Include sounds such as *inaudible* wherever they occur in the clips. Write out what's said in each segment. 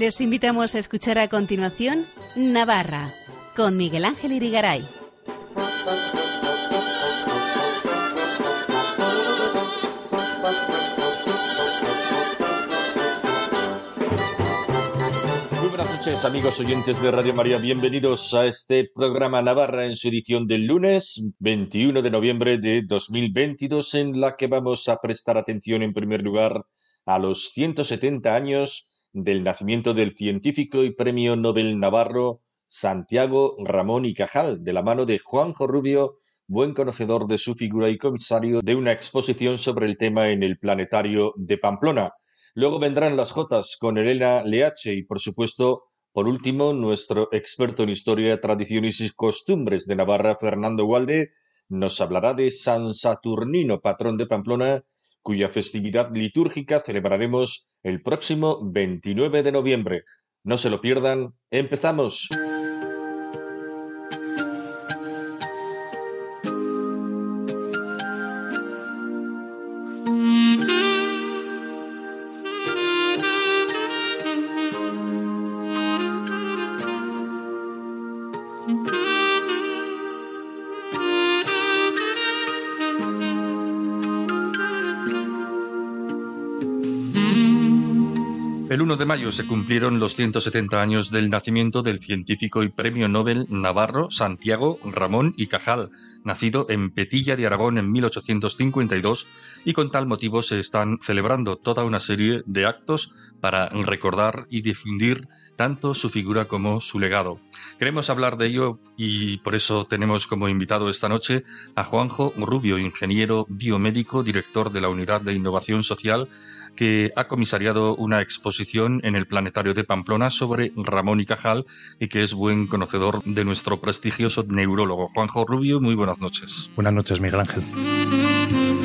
Les invitamos a escuchar a continuación Navarra con Miguel Ángel Irigaray. Buenas noches amigos oyentes de Radio María, bienvenidos a este programa Navarra en su edición del lunes 21 de noviembre de 2022 en la que vamos a prestar atención en primer lugar a los 170 años del nacimiento del científico y premio Nobel navarro Santiago Ramón y Cajal, de la mano de Juanjo Rubio, buen conocedor de su figura y comisario de una exposición sobre el tema en el Planetario de Pamplona. Luego vendrán las Jotas con Elena Leache y, por supuesto, por último, nuestro experto en historia, tradiciones y costumbres de Navarra, Fernando Walde, nos hablará de San Saturnino, patrón de Pamplona, cuya festividad litúrgica celebraremos el próximo 29 de noviembre. No se lo pierdan, empezamos. Mayo se cumplieron los 170 años del nacimiento del científico y premio Nobel navarro Santiago Ramón y Cajal, nacido en Petilla de Aragón en 1852, y con tal motivo se están celebrando toda una serie de actos para recordar y difundir tanto su figura como su legado. Queremos hablar de ello y por eso tenemos como invitado esta noche a Juanjo Rubio, ingeniero biomédico, director de la Unidad de Innovación Social que ha comisariado una exposición en el Planetario de Pamplona sobre Ramón y Cajal y que es buen conocedor de nuestro prestigioso neurólogo. Juanjo Rubio, muy buenas noches. Buenas noches, Miguel Ángel.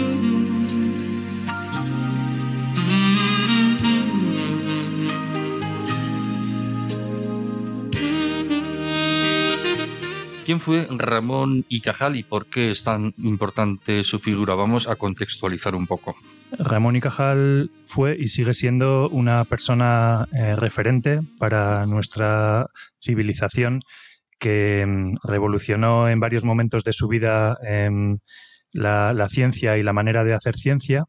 ¿Quién fue Ramón y Cajal y por qué es tan importante su figura? Vamos a contextualizar un poco. Ramón y Cajal fue y sigue siendo una persona eh, referente para nuestra civilización que mm, revolucionó en varios momentos de su vida em, la, ciencia y la manera de hacer ciencia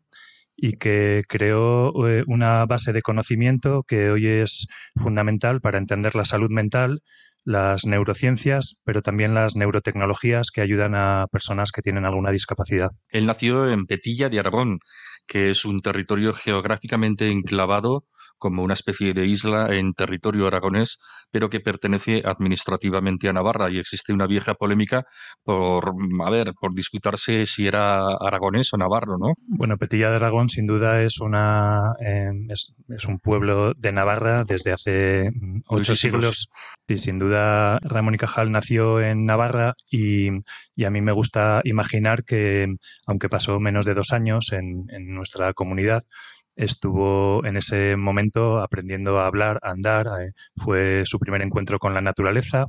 y que creó eh, una base de conocimiento que hoy es fundamental para entender la salud mental, las neurociencias, pero también las neurotecnologías que ayudan a personas que tienen alguna discapacidad. Él nació en Petilla de Aragón, que es un territorio geográficamente enclavado como una especie de isla en territorio aragonés, pero que pertenece administrativamente a Navarra y existe una vieja polémica por, a ver, por disputarse si era aragonés o navarro, ¿no? Bueno, Petilla de Aragón sin duda es una eh, es, es, un pueblo de Navarra desde hace mm, ocho siglos. Y sin duda Ramón y Cajal nació en Navarra y, y, a mí me gusta imaginar que, aunque pasó menos de dos años en, en nuestra comunidad, estuvo en ese momento aprendiendo a hablar, a andar, eh, fue su primer encuentro con la naturaleza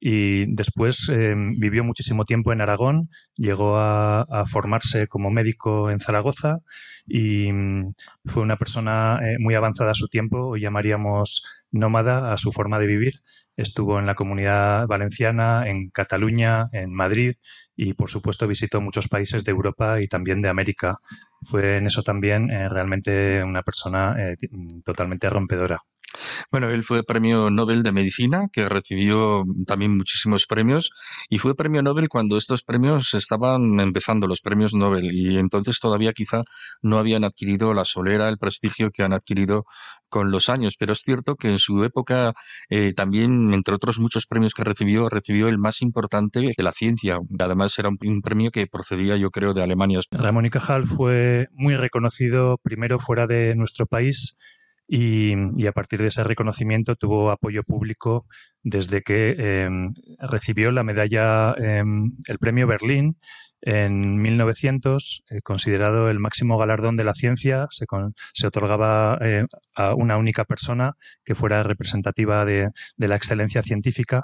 y después eh, vivió muchísimo tiempo en Aragón, llegó a, a, formarse como médico en Zaragoza y mm, fue una persona eh, muy avanzada a su tiempo, hoy llamaríamos nómada a su forma de vivir. Estuvo en la comunidad valenciana, en Cataluña, en Madrid y por supuesto visitó muchos países de Europa y también de América. Fue en eso también eh, realmente una persona eh, totalmente rompedora. Bueno, él fue premio Nobel de Medicina, que recibió también muchísimos premios, y fue premio Nobel cuando estos premios estaban empezando, los premios Nobel, y entonces todavía quizá no habían adquirido la solera, el prestigio que han adquirido con los años, pero es cierto que en su época eh, también, entre otros muchos premios que recibió, recibió el más importante de la ciencia. Además era un, un premio que procedía, yo creo, de Alemania. Ramón y Cajal fue muy reconocido primero fuera de nuestro país, y, a partir de ese reconocimiento tuvo apoyo público desde que eh, recibió la medalla, eh, el premio Berlín en 1900, eh, considerado el máximo galardón de la ciencia, se, con, se otorgaba eh, a una única persona que fuera representativa de, de, la excelencia científica.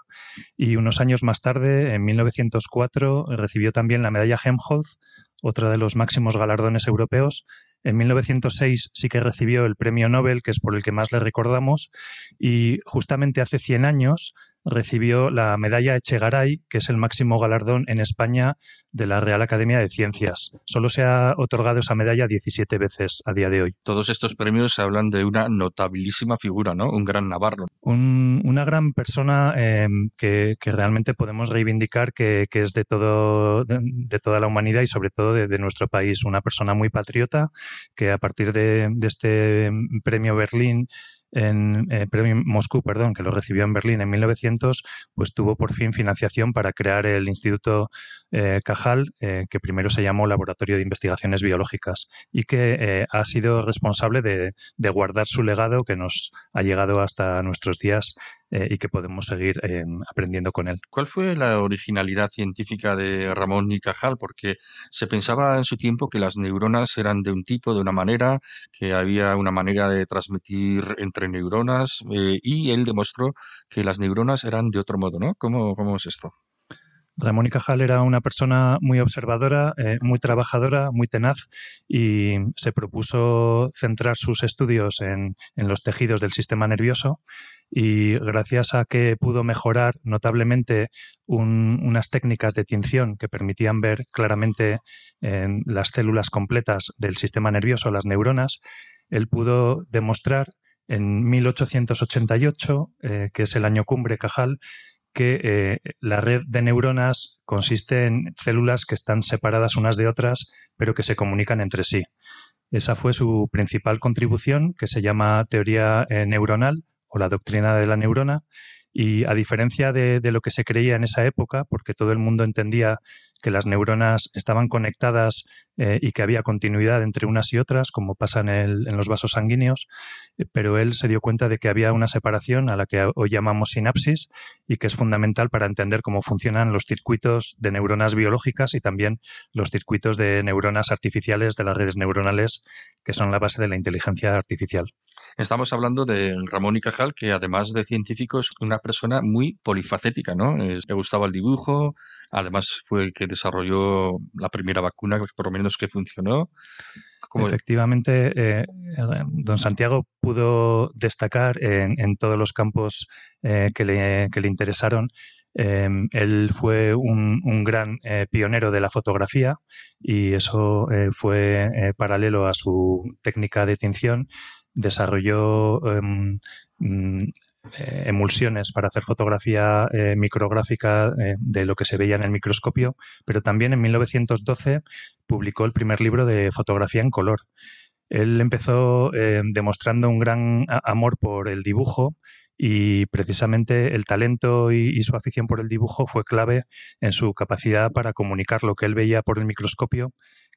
Y unos años más tarde, en 1904, recibió también la medalla Helmholtz, otra de los máximos galardones europeos, En 1906 sí que recibió el premio Nobel, que es por el que más le recordamos, y justamente hace 100 años recibió la medalla Echegaray, que es el máximo galardón en España de la Real Academia de Ciencias. Solo se ha otorgado esa medalla 17 veces a día de hoy. Todos estos premios hablan de una notabilísima figura, ¿no? Un gran navarro. una gran persona em, que, realmente podemos reivindicar que, es de, todo, de, toda la humanidad y sobre todo de, nuestro país. Una persona muy patriota que a partir de, de este premio Berlín en eh, premio Moscú, perdón, que lo recibió en Berlín en 1900, pues tuvo por fin financiación para crear el Instituto eh, Cajal, eh, que primero se llamó Laboratorio de Investigaciones Biológicas y que ha sido responsable de, de, guardar su legado que nos ha llegado hasta nuestros días eh, y que podemos seguir eh, aprendiendo con él. ¿Cuál fue la originalidad científica de Ramón y Cajal? Porque se pensaba en su tiempo que las neuronas eran de un tipo, de una manera, que había una manera de transmitir entre neuronas eh, y él demostró que las neuronas eran de otro modo, ¿no? ¿Cómo, cómo es esto? Ramón y Cajal era una persona muy observadora, muy trabajadora, muy tenaz y se propuso centrar sus estudios en, en, los tejidos del sistema nervioso y gracias a que pudo mejorar notablemente unas técnicas de tinción que permitían ver claramente en las células completas del sistema nervioso, las neuronas, él pudo demostrar en 1888, eh, que es el año cumbre Cajal, que eh, la red de neuronas consiste en células que están separadas unas de otras, pero que se comunican entre sí. Esa fue su principal contribución, que se llama teoría eh, neuronal, o la doctrina de la neurona. Y a diferecia de, lo que se creía en esa época, porque todo el mundo entendía que las neuronas estaban conectadas eh, y que había continuidad entre unas y otras, como pasa en, los vasos sanguíneos, eh, pero él se dio cuenta de que había una separación a la que hoy llamamos sinapsis y que es fundamental para entender cómo funcionan los circuitos de neuronas biológicas y también los circuitos de neuronas artificiales de las redes neuronales, que son la base de la inteligencia artificial. Estamos hablando de Ramón y Cajal, que además de científico es una persona muy polifacética, ¿no? le gustaba el dibujo, además fue el que desarrolló la primera vacuna, por lo menos que funcionó. Efectivamente, eh, don Santiago pudo destacar en, todos los campos eh, que, le, interesaron. Em, él fue un, un gran eh, pionero de la fotografía y eso fue paralelo a su técnica de tinción desarrolló em, mm, eh, emulsiones para hacer fotografía eh, micrográfica eh, de lo que se veía en el microscopio, pero también en 1912 publicó el primer libro de fotografía en color. Él empezó demostrando un gran amor por el dibujo y precisamente el talento y, su afición por el dibujo fue clave en su capacidad para comunicar lo que él veía por el microscopio,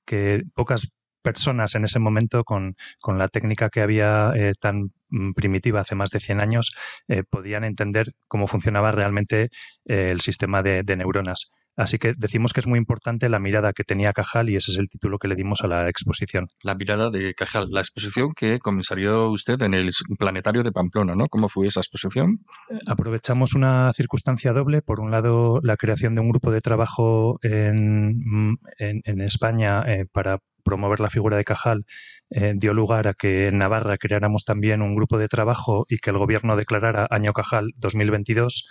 que pocas personas en ese momento con, la técnica que había eh, tan mm, primitiva hace más de 100 años eh, podían entender cómo funcionaba realmente eh, el sistema de, neuronas. Así que decimos que es muy importante la mirada que tenía Cajal y ese es el título que le dimos a la exposición. La mirada de Cajal, la exposición que comenzaría usted en el planetario de Pamplona, ¿no? ¿Cómo fue esa exposición? Aprovechamos una circunstancia doble. Por un lado, la creación de un grupo de trabajo en, mm, en, España para promover la figura de Cajal eh, dio lugar a que en Navarra creáramos también un grupo de trabajo y que el gobierno declarara Año Cajal 2022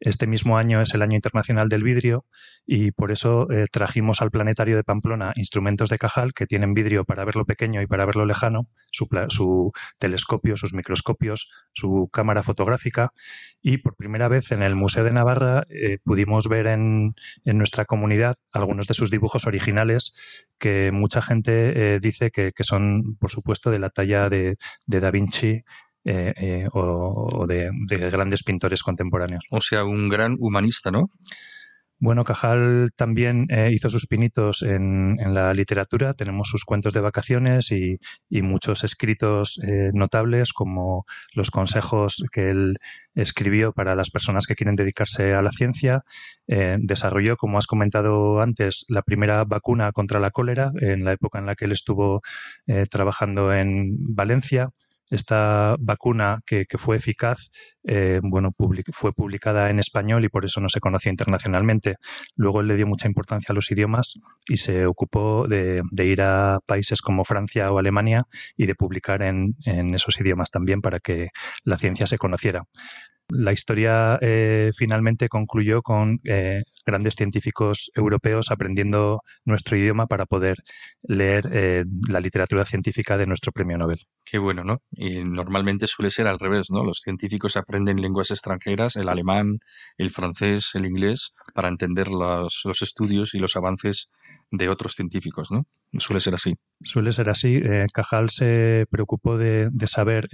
este mismo año es el Año Internacional del Vidrio y por eso eh, trajimos al Planetario de Pamplona instrumentos de Cajal que tienen vidrio para verlo pequeño y para verlo lejano, su, telescopio, sus microscopios, su cámara fotográfica y por primera vez en el Museo de Navarra eh, pudimos ver en, nuestra comunidad algunos de sus dibujos originales que mucha gente eh, dice que, son, por supuesto, de la talla de Da Vinci eh, eh, o, de, grandes pintores contemporáneos. O sea, un gran humanista, ¿no? Bueno, Cajal también eh, hizo sus pinitos en, la literatura. Tenemos sus cuentos de vacaciones y, muchos escritos notables, como los consejos que él escribió para las personas que quieren dedicarse a la ciencia. desarrolló, como has comentado antes, la primera vacuna contra la cólera en la época en la que él estuvo trabajando en Valencia esta vacuna que, fue eficaz, eh, bueno, fue publicada en español y por eso no se conoció internacionalmente. Luego él le dio mucha importancia a los idiomas y se ocupó de, ir a países como Francia o Alemania y de publicar en esos idiomas también para que la ciencia se conociera. La historia eh, finalmente concluyó con eh, grandes científicos europeos aprendiendo nuestro idioma para poder leer eh, la literatura científica de nuestro premio Nobel. Qué bueno, ¿no? Y normalmente suele ser al revés, ¿no? Los científicos aprenden lenguas extranjeras, el alemán, el francés, el inglés, para entender los, los estudios y los avances de otros científicos, ¿no? Suele ser así. Suele ser así. Cajal se preocupó de, saber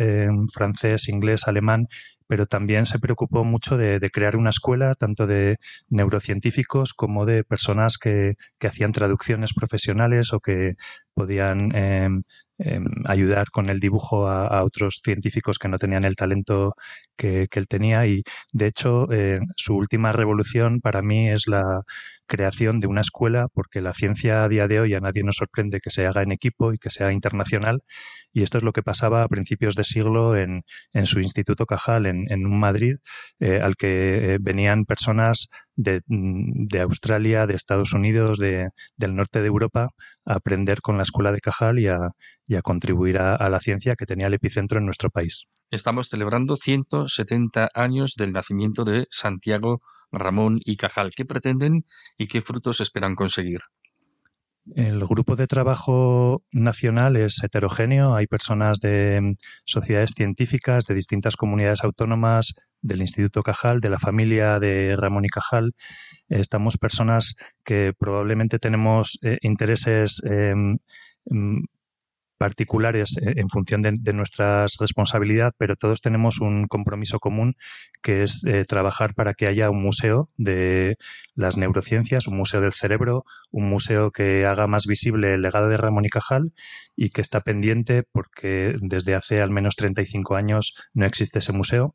francés, inglés, alemán pero también se preocupó mucho de, crear una escuela tanto de neurocientíficos como de personas que, hacían traducciones profesionales o que podían em, em, ayudar con el dibujo a, otros científicos que no tenían el talento que, él tenía y de hecho eh, su última revolución para mí es la creación de una escuela porque la ciencia a día de hoy a nadie nos sorprende que se haga en equipo y que sea internacional y esto es lo que pasaba a principios de siglo en, en su Instituto Cajal en, Madrid, eh, al que eh, venían personas de, mm, de, Australia, de Estados Unidos, de, del norte de Europa, a aprender con la Escuela de Cajal y a, a contribuir a la ciencia que tenía el epicentro en nuestro país. Estamos celebrando 170 años del nacimiento de Santiago Ramón y Cajal. ¿Qué pretenden y qué frutos esperan conseguir? El grupo de trabajo nacional es heterogéneo. Hay personas de mm, sociedades científicas, de distintas comunidades autónomas, del Instituto Cajal, de la familia de Ramón y Cajal. Estamos personas que probablemente tenemos eh, intereses em, mm, particulares eh, en función de, nuestra responsabilidad, pero todos tenemos un compromiso común que es eh, trabajar para que haya un museo de las neurociencias, un museo del cerebro, un museo que haga más visible el legado de Ramón y Cajal y que está pendiente porque desde hace al menos 35 años no existe ese museo.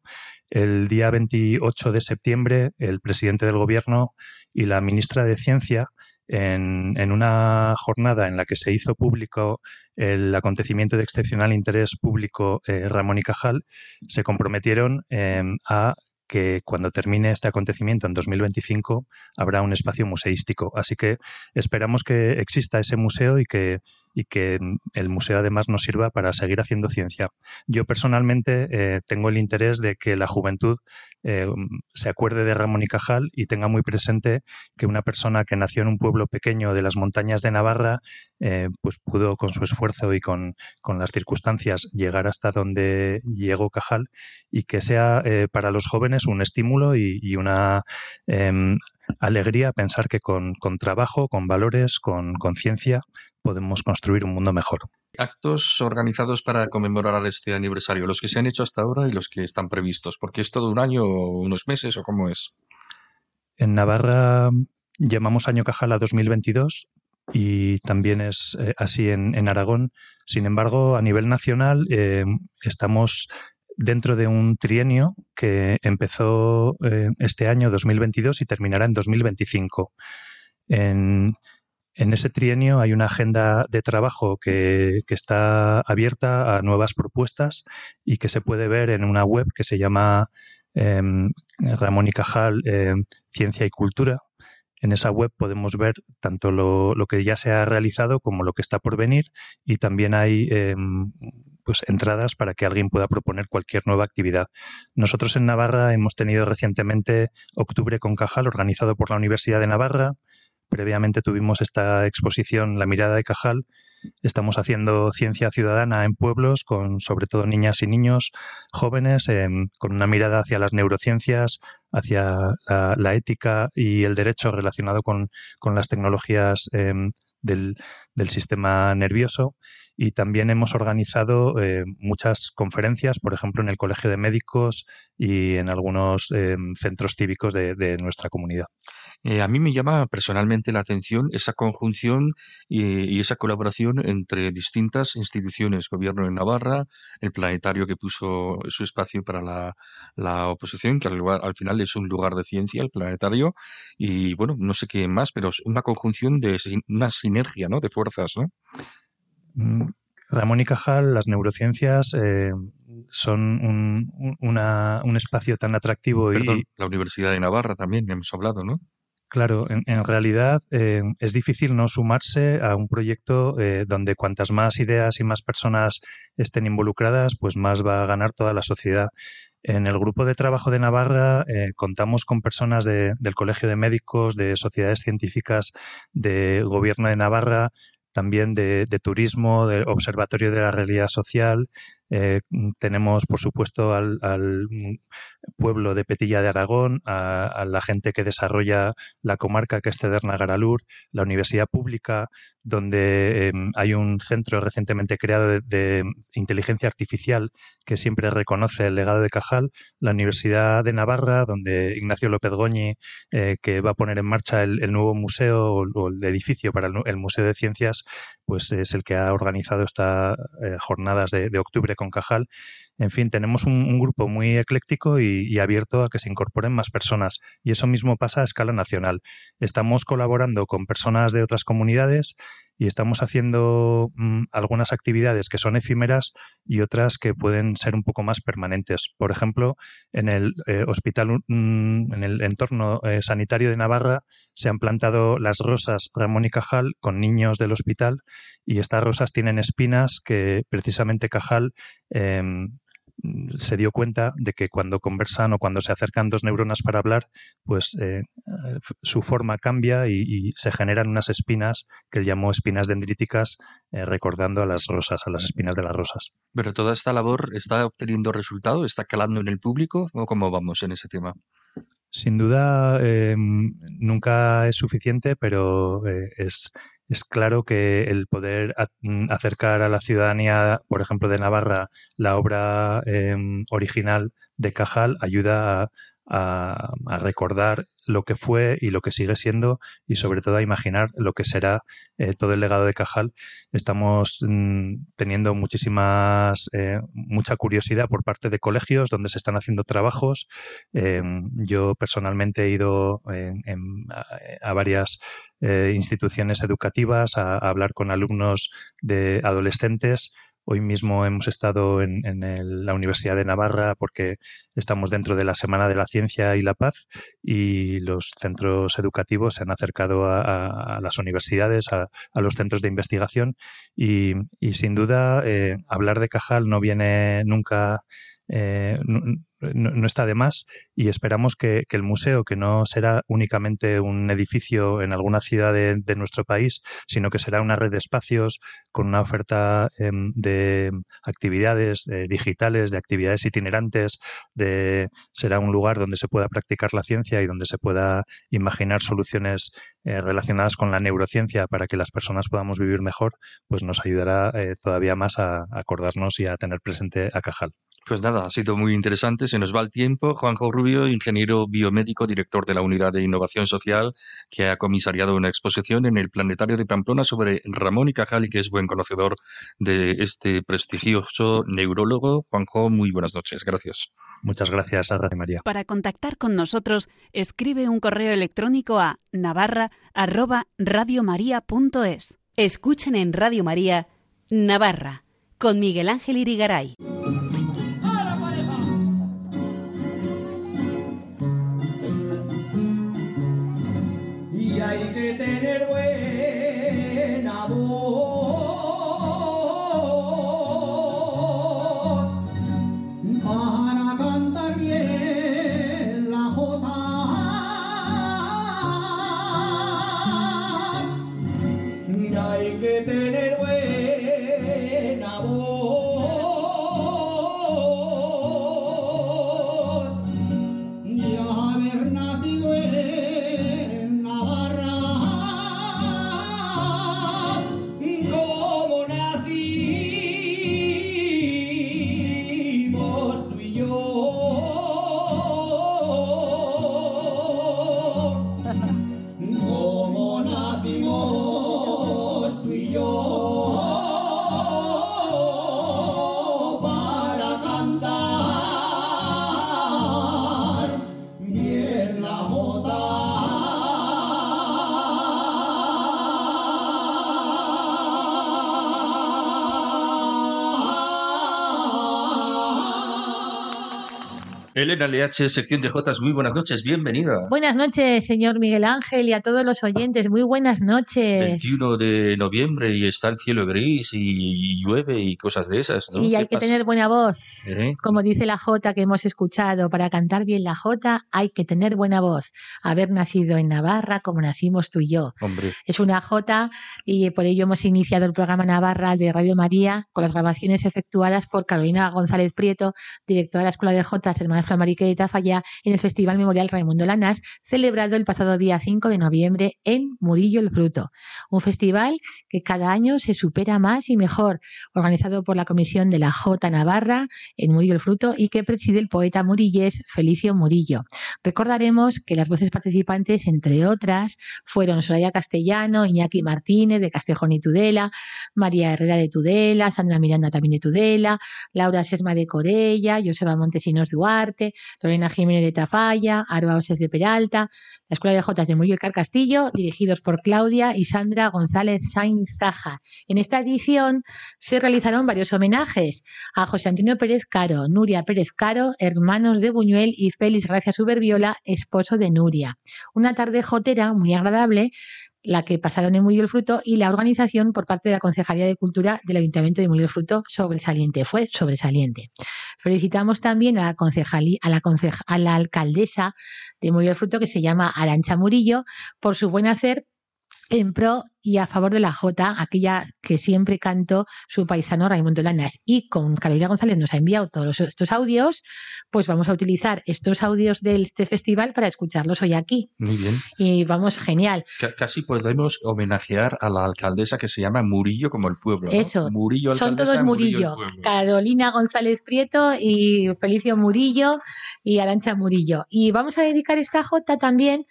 El día 28 de septiembre, el presidente del gobierno y la ministra de Ciencia en, una jornada en la que se hizo público el acontecimiento de excepcional interés público eh, Ramón y Cajal, se comprometieron eh, a que cuando termine este acontecimiento en 2025 habrá un espacio museístico. Así que esperamos que exista ese museo y que, y que el museo además nos sirva para seguir haciendo ciencia. Yo personalmente eh, tengo el interés de que la juventud eh, se acuerde de Ramón y Cajal y tenga muy presente que una persona que nació en un pueblo pequeño de las montañas de Navarra, eh, pues pudo con su esfuerzo y con, las circunstancias llegar hasta donde llegó Cajal y que sea para los jóvenes un estímulo y, una em, alegría pensar que con, trabajo, con valores, con conciencia, podemos construir un mundo mejor. Actos organizados para conmemorar este aniversario, los que se han hecho hasta ahora y los que están previstos, porque es todo un año o unos meses o cómo es. En Navarra llamamos Año Cajala 2022 y también es eh, así en, Aragón. Sin embargo, a nivel nacional eh, estamos dentro de un trienio que empezó eh, este año 2022 y terminará en 2025. En, ese trienio hay una agenda de trabajo que, está abierta a nuevas propuestas y que se puede ver en una web que se llama em, Ramón y Cajal em, Ciencia y Cultura. En esa web podemos ver tanto lo, lo, que ya se ha realizado como lo que está por venir y también hay em, pues, entradas para que alguien pueda proponer cualquier nueva actividad. Nosotros en Navarra hemos tenido recientemente Octubre con Cajal, organizado por la Universidad de Navarra. Previamente tuvimos esta exposición La mirada de Cajal. Estamos haciendo ciencia ciudadana en pueblos con sobre todo niñas y niños jóvenes, em, con una mirada hacia las neurociencias, hacia la, ética y el derecho relacionado con, las tecnologías em, del, del sistema nervioso y también hemos organizado eh, muchas conferencias, por ejemplo, en el Colegio de Médicos y en algunos eh, centros cívicos de, nuestra comunidad. Eh, a mí me llama personalmente la atención esa conjunción y, esa colaboración entre distintas instituciones, gobierno de Navarra, el planetario que puso su espacio para la, oposición, que al, al, final es un lugar de ciencia, el planetario, y bueno, no sé qué más, pero es una conjunción de una sinergia ¿no? de fuerzas. ¿no? Mm, Ramón y Cajal, las neurociencias eh, son un, un, espacio tan atractivo. y... la Universidad de Navarra también, hemos hablado, ¿no? Claro, en, realidad eh, es difícil no sumarse a un proyecto eh, donde cuantas más ideas y más personas estén involucradas, pues más va a ganar toda la sociedad. En el grupo de trabajo de Navarra eh, contamos con personas del Colegio de Médicos, de sociedades científicas, de Gobierno de Navarra, también de, turismo, del Observatorio de la Realidad Social. Eh, tenemos, por supuesto, al, pueblo de Petilla de Aragón, a, la gente que desarrolla la comarca que es Cederna Garalur, la Universidad Pública, donde em, hay un centro recientemente creado de, inteligencia artificial que siempre reconoce el legado de Cajal, la Universidad de Navarra, donde Ignacio López Goñi, eh, que va a poner en marcha el, nuevo museo o, el edificio para el Museo de Ciencias, pues es el que ha organizado estas eh, jornadas de, octubre con Cajal. En fin, tenemos un, grupo muy ecléctico y, abierto a que se incorporen más personas. Y eso mismo pasa a escala nacional. Estamos colaborando con personas de otras comunidades y estamos haciendo mm, algunas actividades que son efímeras y otras que pueden ser un poco más permanentes. Por ejemplo, en el eh, hospital, mm, en el entorno eh, sanitario de Navarra se han plantado las rosas Ramón y Cajal con niños del hospital y estas rosas tienen espinas que precisamente Cajal em, se dio cuenta de que cuando conversan o cuando se acercan dos neuronas para hablar, pues eh, su forma cambia y, se generan unas espinas que él llamó espinas dendríticas, eh, recordando a las rosas, a las espinas de las rosas. Pero toda esta labor está obteniendo resultado, está calando en el público, ¿o cómo vamos en ese tema? Sin duda, em, nunca es suficiente, pero eh, es es claro que el poder mm, acercar a la ciudadanía, por ejemplo, de Navarra, la obra em, original de Cajal ayuda a, recordar lo que fue y lo que sigue siendo y sobre todo a imaginar lo que será eh, todo el legado de Cajal. Estamos mm, teniendo muchísimas, eh, mucha curiosidad por parte de colegios donde se están haciendo trabajos. Eh, yo personalmente he ido a, varias instituciones educativas a, hablar con alumnos de adolescentes. Hoy mismo hemos estado en, la Universidad de Navarra porque estamos dentro de la Semana de la Ciencia y la Paz y los centros educativos se han acercado a, las universidades, a, los centros de investigación y, sin duda eh, hablar de Cajal no viene nunca eh, no, está de más y esperamos que, el museo, que no será únicamente un edificio en alguna ciudad de, nuestro país, sino que será una red de espacios con una oferta em, de actividades eh, digitales, de actividades itinerantes, de, será un lugar donde se pueda practicar la ciencia y donde se pueda imaginar soluciones eh, relacionadas con la neurociencia para que las personas podamos vivir mejor, pues nos ayudará eh, todavía más a acordarnos y a tener presente a Cajal. Pues nada, ha sido muy interesante, se nos va el tiempo. Juanjo Rubio, ingeniero biomédico, director de la Unidad de Innovación Social, que ha comisariado una exposición en el Planetario de Pamplona sobre Ramón y Cajal y que es buen conocedor de este prestigioso neurólogo. Juanjo, muy buenas noches, gracias. Muchas gracias, a María. Para contactar con nosotros, escribe un correo electrónico a navarra@radiomaria.es. Escuchen en Radio María Navarra con Miguel Ángel Irigaray. Elena LH, sección de Jotas, muy buenas noches, bienvenida. Buenas noches, señor Miguel Ángel, y a todos los oyentes, muy buenas noches. 21 de noviembre y está el cielo gris y llueve y cosas de esas, ¿no? Y hay ¿Qué que pasa? tener buena voz. ¿Eh? Como dice la Jota que hemos escuchado, para cantar bien la Jota hay que tener buena voz. Haber nacido en Navarra como nacimos tú y yo. Hombre, Es una Jota y por ello hemos iniciado el programa Navarra de Radio María con las grabaciones efectuadas por Carolina González Prieto, directora de la Escuela de Jotas Hermanas Flamarique de Tafalla, en el Festival Memorial Raimundo Lanás, celebrado el pasado día 5 de noviembre en Murillo el Fruto. Un festival que cada año se supera más y mejor, organizado por la Comisión de la Jota Navarra en Murillo el Fruto y que preside el poeta murillés Felicio Murillo. Recordaremos que las voces participantes, entre otras, fueron Soraya Castellano, Iñaki Martínez de Castejón y Tudela, María Herrera de Tudela, Sandra Miranda también de Tudela, Laura Sesma de Corella, Joseba Montesinos Duarte, Lorena Jiménez de Tafalla, Arba Oses de Peralta, la Escuela de Jotas de Murillo y Carcastillo, dirigidos por Claudia y Sandra González Sainz Zaja. En esta edición se realizaron varios homenajes a José Antonio Pérez Caro, Nuria Pérez Caro, hermanos de Buñuel y Félix Gracia Suberbiola, esposo de Nuria. Una tarde jotera muy agradable la que pasaron en Murillo el Fruto y la organización por parte de la Concejalía de Cultura del Ayuntamiento de Murillo el Fruto sobresaliente, fue sobresaliente. Felicitamos también a la, concejalí- a la, conceja- a la alcaldesa de Murillo el Fruto que se llama Arancha Murillo por su buen hacer en pro y a favor de la Jota, aquella que siempre cantó su paisano Raimundo Lanas. Y con Carolina González nos ha enviado todos estos audios, pues vamos a utilizar estos audios de este festival para escucharlos hoy aquí. muy bien. Y vamos, genial. Ca- Casi podemos homenajear a la alcaldesa que se llama Murillo como el pueblo. ¿no? Eso. Murillo Son todos Murillo. Carolina González Prieto y Felicio Murillo y Arancha Murillo. Y vamos a dedicar esta jota también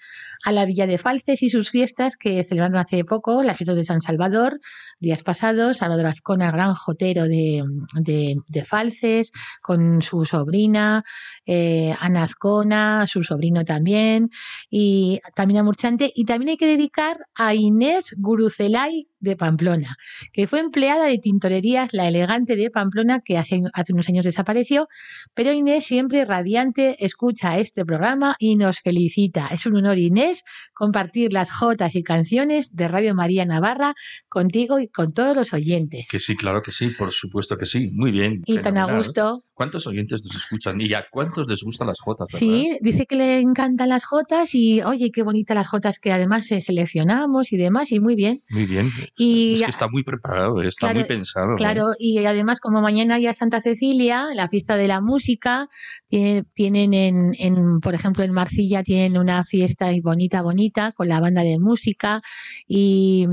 a la Villa de Falces y sus fiestas que celebraron hace poco, las fiestas de San Salvador, días pasados, Salvador Azcona, gran jotero de, de, de Falces, con su sobrina, eh, Ana Azcona, su sobrino también, y también a Murchante. Y también hay que dedicar a Inés Gurucelay de Pamplona, que fue empleada de tintorerías La Elegante de Pamplona, que hace, hace unos años desapareció, pero Inés siempre radiante escucha este programa y nos felicita. Es un honor, Inés, compartir las jotas y canciones de Radio María Navarra contigo con todos los oyentes. Que sí, claro que sí, por supuesto que sí. Muy bien. y tan a fenomenal. gusto. ¿Cuántos oyentes nos escuchan? ¿Y a cuántos les gustan las jotas? verdad? Sí, dice que le encantan las jotas y oye, qué bonitas las jotas que además eh, seleccionamos y demás, y muy bien. Muy bien. Y es que está muy preparado, está Claro, muy pensado. ¿no? Claro, y además como mañana ya Santa Cecilia, la fiesta de la música, tiene- tienen en, en, por ejemplo, en Marcilla tienen una fiesta bonita, bonita, con la banda de música y,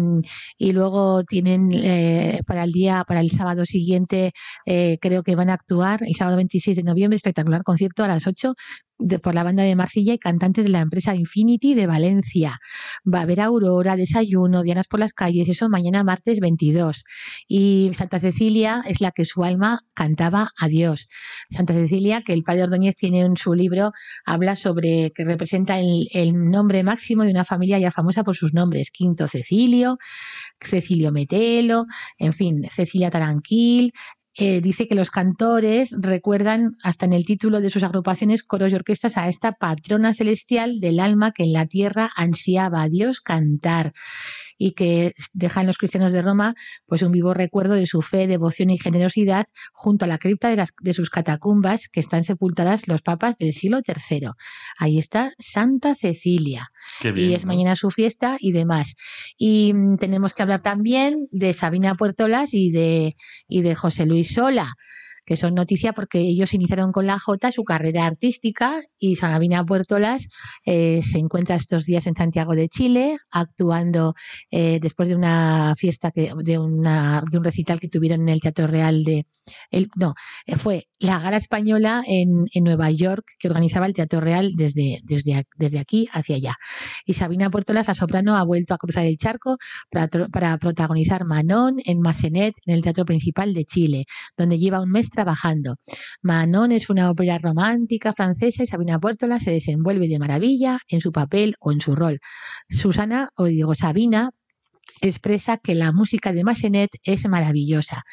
y luego tienen eh, para el día, para el sábado siguiente, eh, creo que van a actuar el sábado 26 de noviembre, espectacular concierto a las 8 de- por la banda de Marcilla y cantantes de la empresa Infinity de Valencia. Va a haber aurora, desayuno, dianas por las calles, eso mañana martes 22. Y Santa Cecilia es la que su alma cantaba a Dios. Santa Cecilia, que el padre Ordóñez tiene en su libro, habla sobre que representa el, nombre máximo de una familia ya famosa por sus nombres. Quinto Cecilio, Cecilio En fin, Cecilia Taranquil, eh, dice que los cantores recuerdan hasta en el título de sus agrupaciones, coros y orquestas a esta patrona celestial del alma que en la tierra ansiaba a Dios cantar y que deja en los cristianos de Roma pues un vivo recuerdo de su fe, devoción y generosidad junto a la cripta de, las, de sus catacumbas que están sepultadas los papas del siglo III. Ahí está Santa Cecilia Qué bien, y es ¿no? mañana su fiesta y demás. Y mm, tenemos que hablar también de Sabina Puertolas y de, y de José Luis Sola, que son noticia porque ellos iniciaron con la Jota su carrera artística y Sabina Puertolas eh, se encuentra estos días en Santiago de Chile actuando eh, después de una fiesta que de una de un recital que tuvieron en el Teatro Real de el, no eh, fue la gala española en, en Nueva York que organizaba el Teatro Real desde desde, desde aquí hacia allá. Y Sabina Puertolas, la soprano, ha vuelto a cruzar el charco para, para protagonizar Manon en Massenet, en el Teatro Principal de Chile, donde lleva un mes trabajando. Manon es una ópera romántica francesa y Sabina Puertolas se desenvuelve de maravilla en su papel o en su rol. Susana, o digo Sabina, expresa que la música de Massenet es maravillosa.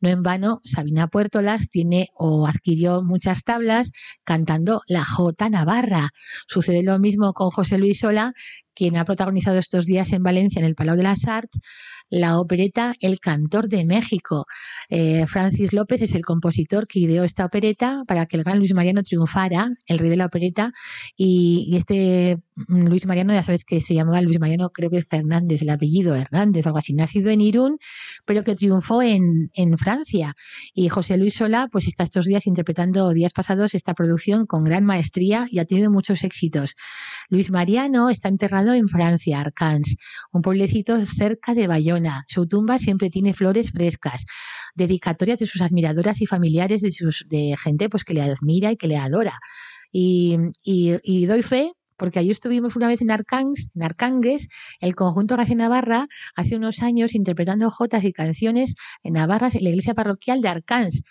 No en vano, Sabina Puertolas tiene o adquirió muchas tablas cantando la Jota Navarra. Sucede lo mismo con José Luis Sola, quien ha protagonizado estos días en Valencia, en el Palau de las Arts, la opereta El Cantor de México. Eh, Francis López es el compositor que ideó esta opereta para que el gran Luis Mariano triunfara, el rey de la opereta, y, este Luis Mariano, ya sabes que se llamaba Luis Mariano, creo que es Fernández, el apellido Hernández, algo así, nacido en Irún, pero que triunfó en, en Francia. Y José Luis Sola, pues está estos días interpretando días pasados esta producción con gran maestría y ha tenido muchos éxitos. Luis Mariano está enterrado en Francia, Arcans, un pueblecito cerca de Bayona. Su tumba siempre tiene flores frescas, dedicatorias de sus admiradoras y familiares, de, sus, de gente pues, que le admira y que le adora. Y, y, doy fe porque allí estuvimos una vez en, Arcans, en Arcangues, el conjunto Gracia Navarra, hace unos años interpretando jotas y canciones en Navarras en la iglesia parroquial de Arcans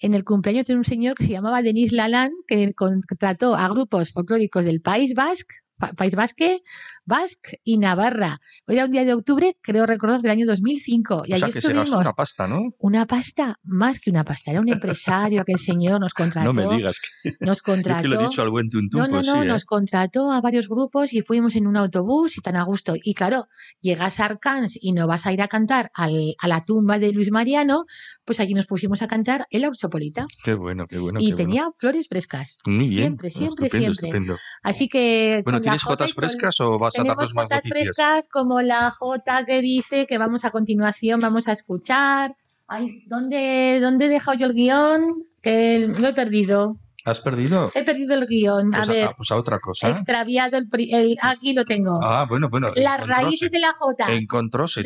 en el cumpleaños de un señor que se llamaba Denis Lalande, que contrató a grupos folclóricos del País Basque, País Basque, Basque y Navarra. Era un día de octubre, creo recordar, del año 2005. Y o allí sea, que se gastó estuvimos. una pasta, ¿no? Una pasta, más que una pasta, era un empresario, aquel señor nos contrató. *laughs* No me digas que, Nos *laughs* que contrató. lo he dicho al buen tuntún, No, no, pues no, sí, ¿eh? nos contrató a varios grupos y fuimos en un autobús y tan a gusto. Y claro, llegas a Arcans y no vas a ir a cantar al- a la tumba de Luis Mariano, pues allí nos pusimos a cantar el Ursopolita. Qué bueno, qué bueno. y qué tenía flores frescas. Muy bien. Siempre, siempre, estupendo, siempre. estupendo. Así que. Bueno, ¿tienes jota jotas frescas o vas a darnos más jotas noticias? frescas como la J que dice que vamos a continuación, vamos a escuchar. Ay, ¿dónde, ¿Dónde he dejado yo el guion? Que lo he perdido. ¿Has perdido? He perdido el guion. A Pues ver, a, pues a otra cosa. extraviado el, el- Aquí lo tengo. Ah, bueno, bueno. Las raíces de la J. Encontróse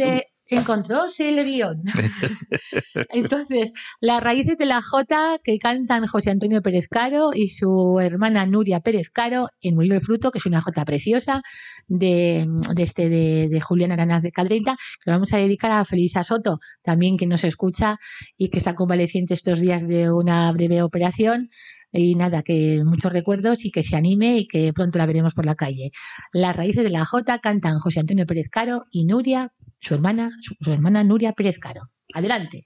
tú. Se encontróse el guion. *laughs* Entonces, las raíces de la J que cantan José Antonio Pérez Caro y su hermana Nuria Pérez Caro en Murió el Fruto, que es una J preciosa de, de este de, de Julián Aranaz de Cadrenta, que lo vamos a dedicar a Felisa Soto, también que nos escucha y que está convaleciente estos días de una breve operación. Y nada, que muchos recuerdos y que se anime y que pronto la veremos por la calle. Las raíces de la J cantan José Antonio Pérez Caro y Nuria, su hermana, su, hermana Nuria Pérez Caro. Adelante.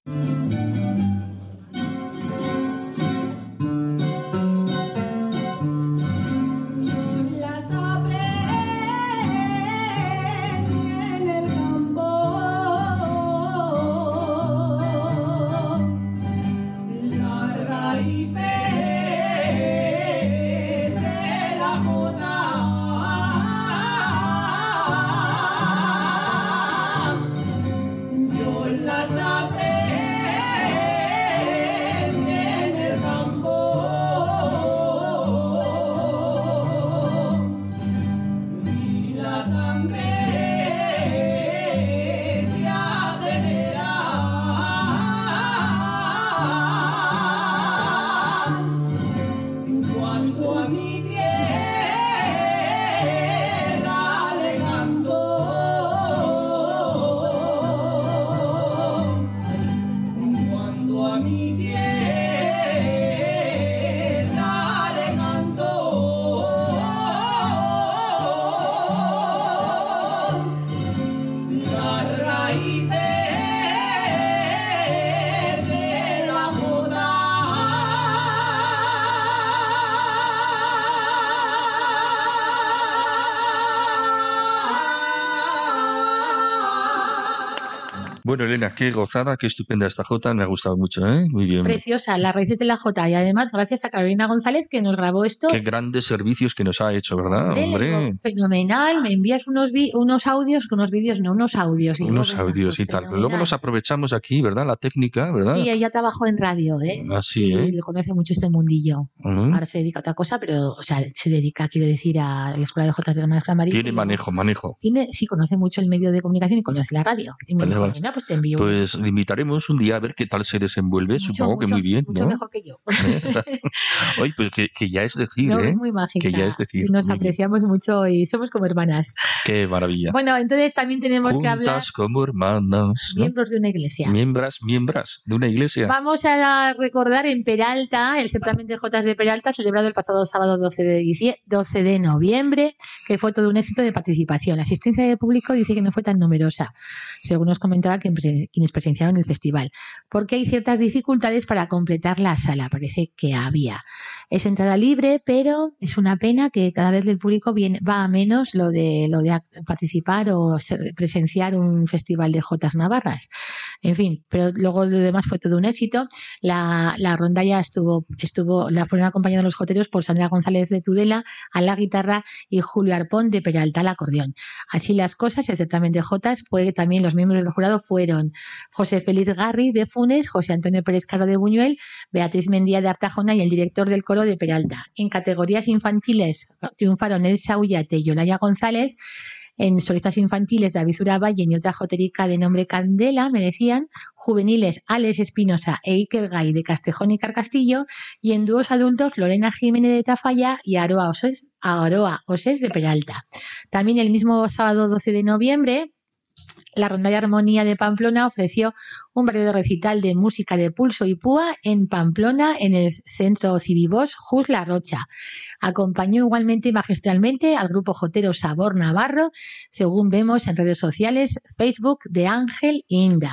Bueno, Elena, qué gozada, qué estupenda esta jota. Me ha gustado mucho, ¿eh? Muy bien. Preciosa, las raíces de la J. Y además, gracias a Carolina González que nos grabó esto. Qué grandes servicios que nos ha hecho, ¿verdad? Hombre, fenomenal, me envías unos, vi- unos audios, unos vídeos, no, unos audios. Y digo, unos audios y tal. Pero luego los aprovechamos aquí, ¿verdad? La técnica, ¿verdad? Sí, ella trabajó en radio, ¿eh? Así, y ¿eh? le conoce mucho este mundillo. Ahora se dedica a otra cosa, pero, o sea, se dedica, quiero decir, a la Escuela de Jotas de Hermanas. Tiene y- manejo, manejo. Tiene, sí, conoce mucho el medio de comunicación y conoce la radio. Y me Vale, dijo, vale. "Venga, pues te envío. Pues le invitaremos un día a ver qué tal se desenvuelve. Mucho, Supongo que muy bien, Mucho ¿no? mejor que yo. *laughs* Oye, pues que, que ya es decir, No, ¿eh? es muy mágica. Que ya es decir, y nos bien. apreciamos mucho y somos como hermanas. Qué maravilla. Bueno, entonces también tenemos que hablar como hermanas, ¿no? miembros de una iglesia. Miembras, miembras de una iglesia. Vamos a recordar en Peralta, el certamen de Jotas de Peralta, celebrado el pasado sábado 12 de, dicie- 12 de noviembre, que fue todo un éxito de participación. La asistencia de público dice que no fue tan numerosa, según nos comentaba presen- quienes presenciaron el festival, porque hay ciertas dificultades para completar la sala, parece que había. Es entrada libre, pero es una pena que cada vez el público viene, va a menos lo de, lo de participar o presenciar un festival de Jotas Navarras. En fin, pero luego lo demás fue todo un éxito. La, la rondalla estuvo, estuvo, la fueron acompañados los joteros por Sandra González de Tudela a la guitarra y Julio Arpón de Peralta al acordeón. Así las cosas, de Jotas fue también los miembros del jurado fueron José Félix Garri de Funes, José Antonio Pérez Caro de Buñuel, Beatriz Mendía de Artajona y el director del coro de Peralta. En categorías infantiles triunfaron Elsa Ullate y Olaya González. En solistas infantiles, David Urabayen y otra joterica de nombre Candela, me decían. Juveniles, Alex Espinosa e Iker Gay de Castejón y Carcastillo. Y en dúos adultos, Lorena Jiménez de Tafalla y Aroa Oses, Aroa Oses de Peralta. También el mismo sábado 12 de noviembre, la Rondalla Armonía de Pamplona ofreció un variado recital de música de pulso y púa en Pamplona, en el centro Civivos Jus La Rocha. Acompañó igualmente y magistralmente al grupo jotero Sabor Navarro, según vemos en redes sociales, Facebook de Ángel Inda.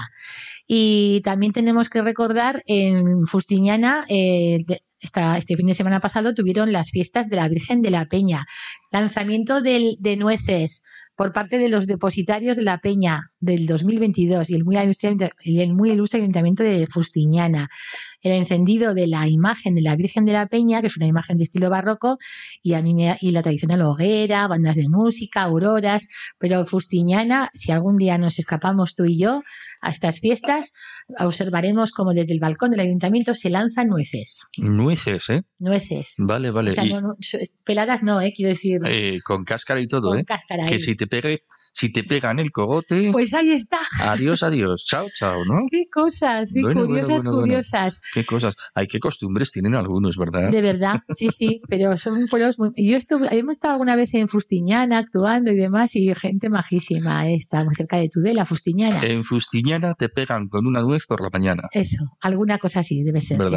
Y también tenemos que recordar en Fustiñana, eh, de- esta- este fin de semana pasado tuvieron las fiestas de la Virgen de la Peña, lanzamiento del- de nueces por parte de los depositarios de la Peña del 2022 y el y el muy ilustre ayuntamiento de Fustiñana. El encendido de la imagen de la Virgen de la Peña, que es una imagen de estilo barroco, y a mí me, y la tradicional hoguera, bandas de música, auroras, pero Fustiñana, si algún día nos escapamos tú y yo a estas fiestas, observaremos como desde el balcón del ayuntamiento se lanzan nueces. Nueces, ¿eh? Nueces. Vale, vale. O sea, Y, no- no- peladas no, eh, quiero decir, eh, con cáscara y todo, con ¿eh? cáscara. Que ahí. si te pegue, si te pegan el cogote, Pues ahí está. adiós, adiós, chao, chao, ¿no? Qué cosas, sí, Bueno, curiosas, bueno, bueno. curiosas. Qué cosas. Hay qué costumbres tienen algunos, ¿verdad? De verdad, sí, sí, pero son pueblos muy... Yo estuve, hemos estado alguna vez en Fustiñana actuando y demás y gente majísima, eh, está muy cerca de Tudela, Fustiñana. En Fustiñana te pegan con una nuez por la mañana, Eso, alguna cosa así debe ser. sí.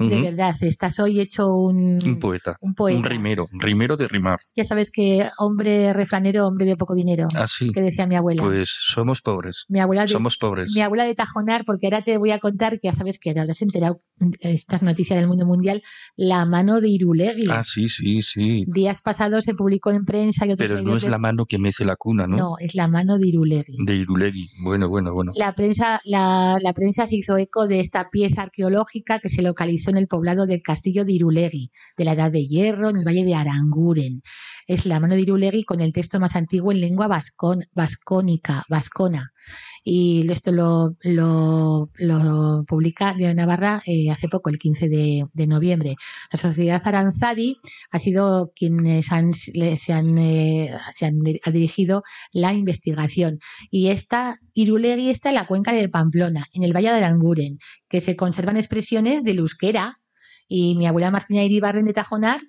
¿Eh? De verdad, estás hoy hecho un, Un poeta. un poeta. Un rimero, rimero de rimar. Ya sabes que hombre refranero, hombre de poco dinero, Así, que decía mi abuela. pues somos pobres. mi abuela de, Somos pobres. mi abuela de Tajonar, porque ahora te voy a contar que ya sabes que te habrás enterado estas noticias del mundo mundial, la mano de Irulegui. Ah, sí, sí, sí. Días pasados se publicó en prensa y otros Pero no es de- la mano que mece la cuna, ¿no? No, es la mano de Irulegui. De Irulegui. Bueno, bueno, bueno. La prensa, la, la prensa se hizo eco de esta pieza arqueológica que se localizó en el poblado del castillo de Irulegui, de la Edad de Hierro, en el valle de Aranguren. Es la mano de Irulegui con el texto más antiguo en lengua vascón, vascónica, vascona. Y esto lo, lo, publica de Navarra eh, hace poco, el 15 de, noviembre. La sociedad Aranzadi ha sido quienes han, se, han, eh, ha dirigido la investigación. Y esta Irulegui está en la cuenca de Pamplona, en el Valle de Aranguren, que se conservan expresiones del euskera. Y mi abuela Martina Iribarren de Tajonar,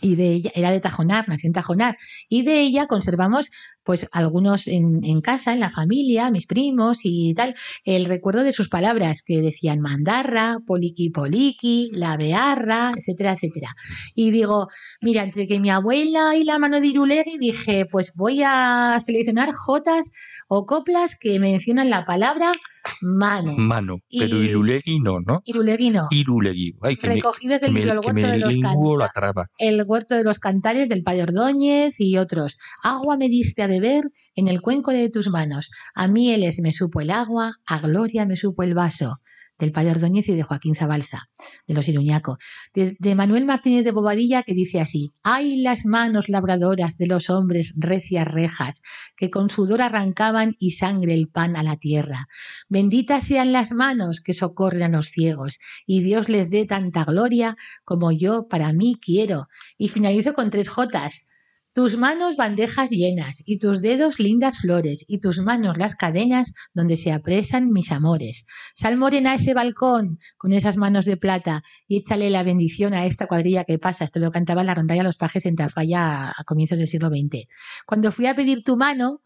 y de ella, era de Tajonar, nació en Tajonar, y de ella conservamos pues algunos en, en casa, en la familia, mis primos y tal, el recuerdo de sus palabras que decían mandarra, poliqui poliqui, la bearra, etcétera, etcétera. Y digo, mira, entre que mi abuela y la mano de Irulegui dije, pues voy a seleccionar jotas o coplas que mencionan la palabra mano. Mano. Pero Y- Irulegui no, ¿no? Irulegui no. Irulegui. Ay, que me, Recogidos del libro El huerto de los lenguo la Canta- traba. el huerto de los cantares del Padre Ordóñez y otros. Agua me diste a beber en el cuenco de tus manos. A mieles me supo el agua, a gloria me supo el vaso. Del Padre Ordóñez y de Joaquín Zabalza, de los Iruñaco. De, Manuel Martínez de Bobadilla que dice así: Hay las manos labradoras de los hombres recias rejas, que con sudor arrancaban y sangre el pan a la tierra. Benditas sean las manos que socorren a los ciegos, y Dios les dé tanta gloria como yo para mí quiero. Y finalizo con tres Jotas. Tus manos bandejas llenas, y tus dedos lindas flores, y tus manos las cadenas donde se apresan mis amores. Sal morena a ese balcón con esas manos de plata y échale la bendición a esta cuadrilla que pasa. Esto lo cantaba la rondalla Los Pajes en Tafalla a comienzos del siglo XX. Cuando fui a pedir tu mano,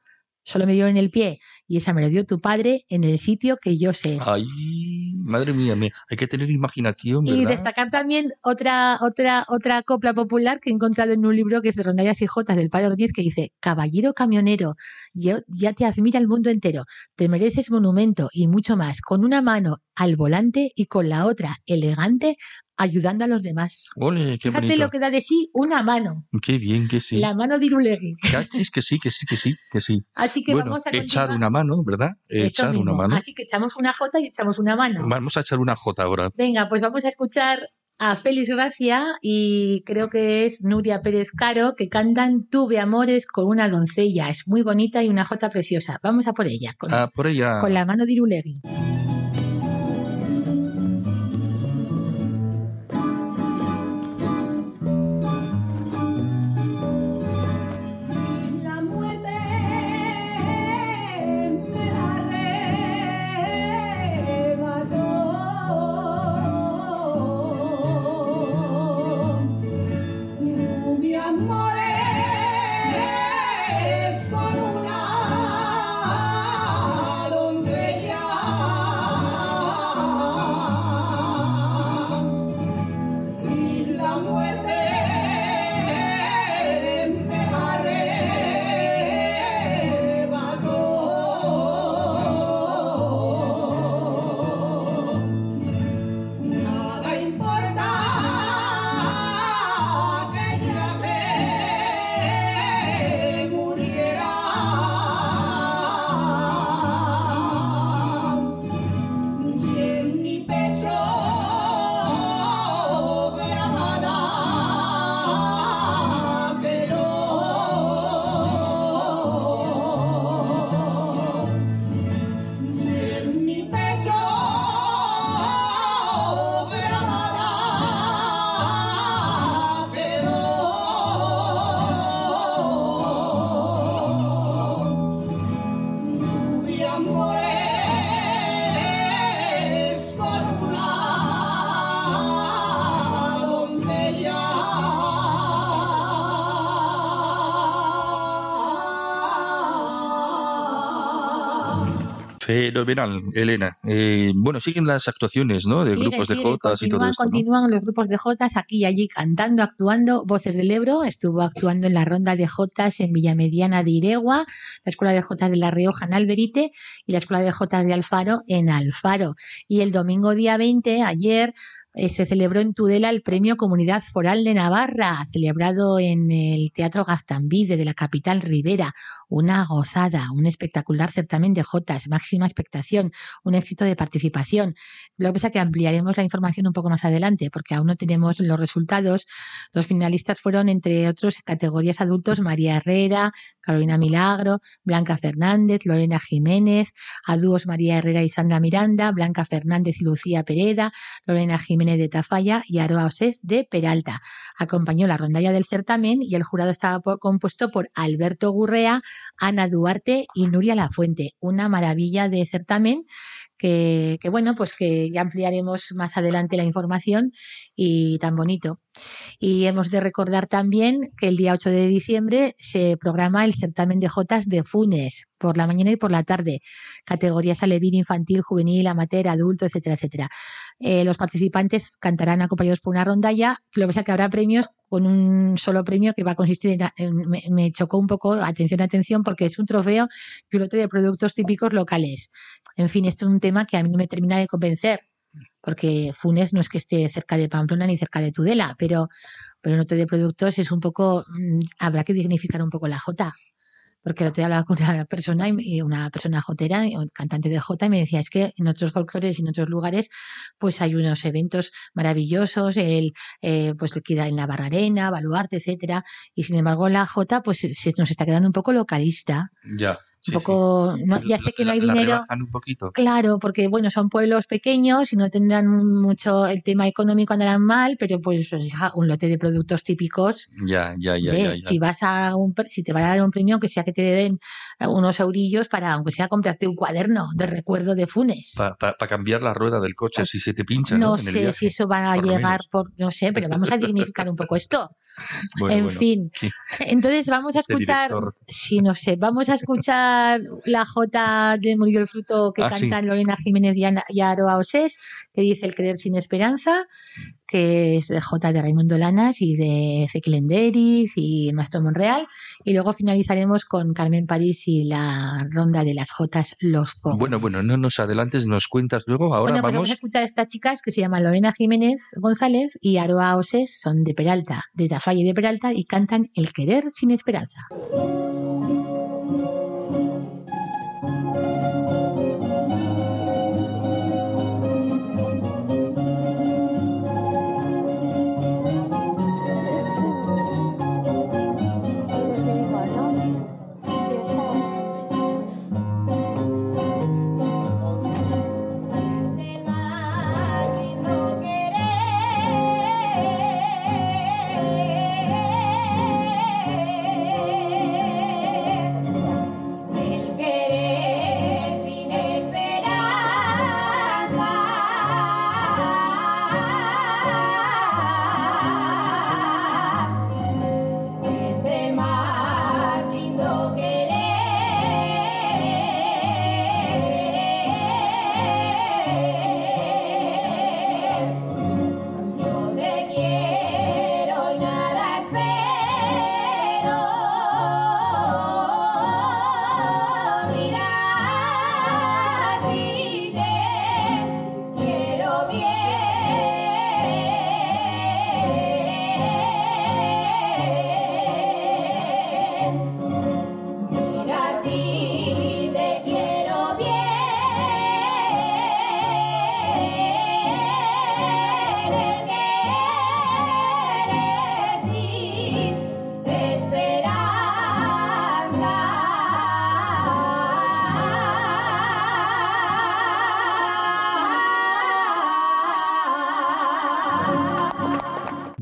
solo me dio en el pie y esa me lo dio tu padre en el sitio que yo sé. Ay, madre mía, mía, hay que tener imaginación, Y destacar también otra, otra, otra copla popular que he encontrado en un libro que es de Rondallas y Jotas del Padre Ortiz que dice, Caballero camionero, yo- ya te admira el mundo entero, te mereces monumento y mucho más, con una mano al volante y con la otra elegante ayudando a los demás. Ole, qué Fíjate bonito. lo que da de sí una mano, Qué bien que sí. la mano de Irulegui. Cachis, que sí, que sí, que sí, que sí. *laughs* Así que bueno, vamos a echar una mano, ¿verdad? Eso Echar una mismo. mano. Así que echamos una jota y echamos una mano. Vamos a echar una J ahora. Venga, pues vamos a escuchar a Félix Gracia y creo que es Nuria Pérez Caro que cantan Tuve amores con una doncella. Es muy bonita y una jota preciosa. Vamos a por ella, con, Ah, por ella. con la mano de Irulegui. Fenomenal, Elena. Eh, bueno, siguen las actuaciones, ¿no? De grupos de jotas y todo continúan. ¿no? continúan los grupos de jotas aquí y allí cantando, actuando. Voces del Ebro estuvo actuando en la ronda de jotas en Villamediana de Iregua, la Escuela de Jotas de La Rioja en Alberite y la Escuela de Jotas de Alfaro en Alfaro. Y el domingo día 20, ayer, eh, se celebró en Tudela el Premio Comunidad Foral de Navarra, celebrado en el Teatro Gaztambide de la capital Rivera. Una gozada, un espectacular certamen de jotas, máxima expectación, un éxito de participación. Lo que pasa es que ampliaremos la información un poco más adelante, porque aún no tenemos los resultados. Los finalistas fueron, entre otros, categorías adultos, María Herrera, Carolina Milagro, Blanca Fernández, Lorena Jiménez, a dúos María Herrera y Sandra Miranda, Blanca Fernández y Lucía Pereda, Lorena Jiménez de Tafalla y Aroa de Peralta. Acompañó la rondalla del certamen y el jurado estaba por- compuesto por Alberto Gurrea, Ana Duarte y Nuria Lafuente. Una maravilla de certamen que, que, bueno, pues que ya ampliaremos más adelante la información y tan bonito. Y hemos de recordar también que el día 8 de diciembre se programa el certamen de Jotas de Funes por la mañana y por la tarde, categorías alevín, infantil, juvenil, amateur, adulto, etcétera, etcétera. Eh, los participantes cantarán acompañados por una rondalla, lo que pasa que habrá premios con un solo premio que va a consistir en, me, chocó un poco, atención, atención, porque es un trofeo lote de productos típicos locales. En fin, esto es un tema que a mí no me termina de convencer, porque Funes no es que esté cerca de Pamplona ni cerca de Tudela, pero, pero el lote de productos es un poco, mm, habrá que dignificar un poco la Jota. Porque el otro día hablaba con una persona, una persona jotera, cantante de jota, y me decía, es que en otros folclores y en otros lugares, pues hay unos eventos maravillosos, el, eh, pues queda en la Barrarena, Baluarte, etcétera, y sin embargo la jota, pues se nos está quedando un poco localista. Ya. Sí, un poco, no- ya La- sé que no hay la- la dinero. un poquito. Claro, porque bueno, son pueblos pequeños y no tendrán mucho, el tema económico andarán mal, pero pues un lote de productos típicos. Ya, ya, ya, ya, ya. Si vas a un, si te van a dar un premio, que sea que te den unos eurillos para, aunque sea comprarte un cuaderno de recuerdo de Funes. Para cambiar la rueda del coche si se te pincha, ¿no? no En el sé viaje. si eso va a por llegar por, no sé, pero vamos a dignificar un poco esto. *laughs* Bueno, en bueno. fin. Sí. Entonces vamos a Este escuchar, director. sí, no sé, vamos a escuchar la Jota de Murió el Fruto que Ah, sí. cantan Lorena Jiménez y, Aroa Osés, que dice El querer sin esperanza, que es de J de Raimundo Lanas y de Ezequiel Enderiz y Maestro Monreal. Y luego finalizaremos con Carmen París y la ronda de las Jotas Los Fogos. Bueno, bueno, no nos adelantes, nos cuentas luego. Ahora Bueno, pues vamos vamos. a escuchar a estas chicas que se llaman Lorena Jiménez González y Aroa Osés, son de Peralta, de Tafalla y de Peralta, y cantan El querer sin esperanza.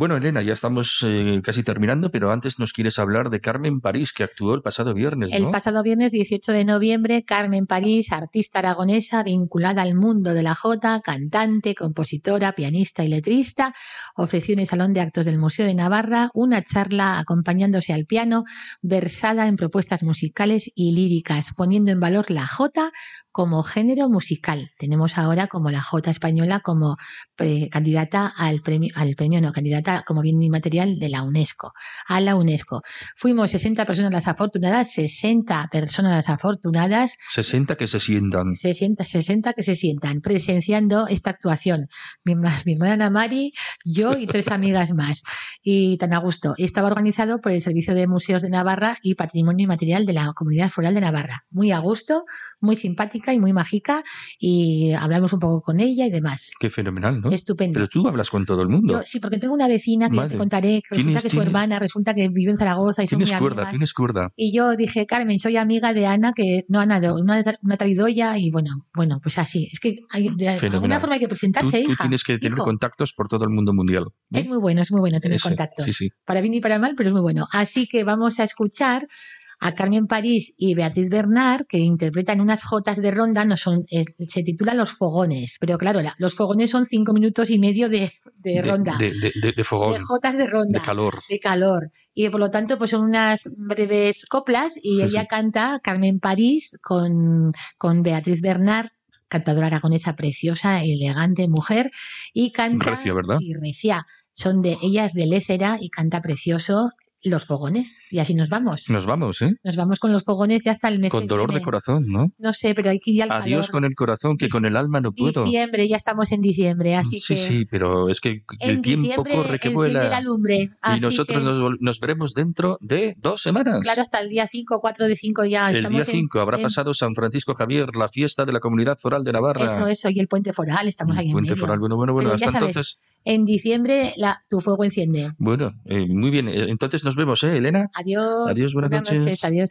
Bueno, Elena, ya estamos eh, casi terminando, pero antes nos quieres hablar de Carmen París, que actuó el pasado viernes, El pasado viernes 18 de noviembre, Carmen París, artista aragonesa vinculada al mundo de la jota, cantante, compositora, pianista y letrista, ofreció en el Salón de Actos del Museo de Navarra una charla acompañándose al piano, versada en propuestas musicales y líricas, poniendo en valor la jota como género musical. Tenemos ahora como la jota española como eh, candidata al premio, al premio no, candidata como bien inmaterial de la UNESCO, a la UNESCO. Fuimos 60 personas las afortunadas, 60 personas las afortunadas, 60 que se sientan. 60, 60 que se sientan presenciando esta actuación. Mi, más, mi hermana Ana Mari, yo y tres *laughs* amigas más. Y tan a gusto. Estaba organizado por el Servicio de Museos de Navarra y Patrimonio Inmaterial de la Comunidad Foral de Navarra. Muy a gusto, muy simpática y muy mágica. Y hablamos un poco con ella y demás. Qué fenomenal, ¿no? Estupendo. Pero tú hablas con todo el mundo. Yo, sí, porque tengo una vecina que ya te Madre. contaré, que resulta que su hermana resulta que vive en Zaragoza y son muy cuerda, amigas. tienes cuerda. Y yo dije, Carmen, soy amiga de Ana, que no Ana, una, una traidoya, y bueno, bueno, pues así. Es que hay, de alguna forma hay que presentarse, tú hija. tienes que tener hijo. contactos por todo el mundo mundial. ¿eh? Es muy bueno, es muy bueno tener Ese, contactos. Sí, sí. Para bien y para mal, pero es muy bueno. Así que vamos a escuchar a Carmen París y Beatriz Bernard, que interpretan unas jotas de ronda, no son, eh, se titula Los Fogones, pero claro, la- los fogones son cinco minutos y medio de, de ronda, de, De, de, de- de fogón, jotas de ronda. de calor. de calor. Y por lo tanto, pues son unas breves coplas y Sí, ella sí. canta Carmen París con, con Beatriz Bernard, cantadora aragonesa preciosa, elegante mujer, y canta Recia, ¿verdad? y recia. Son de ellas de Lécera y canta precioso Los Fogones. Y así nos vamos. Nos vamos, ¿eh? Nos vamos con los fogones ya hasta el mes Con que dolor de corazón, ¿no? No sé, pero hay que ir al Adiós calor. con el corazón, que con el alma no puedo. Diciembre, ya estamos en diciembre, así sí, que sí, pero es que el tiempo corre que enciende la vuela. lumbre. Y nosotros que- nos, nos veremos dentro de dos semanas. Claro, hasta el día 5, 4 de 5 ya el estamos día en- 5 habrá en- pasado San Francisco Javier, la fiesta de la comunidad foral de Navarra. Eso, eso, y el puente foral, estamos ahí en Puente medio. foral, bueno, bueno, bueno. Pero Hasta sabes, entonces, En diciembre la, tu fuego enciende. bueno, eh, muy bien. Eh, Entonces nos vemos, ¿eh, Elena? Adiós. Adiós, buenas noches. Adiós.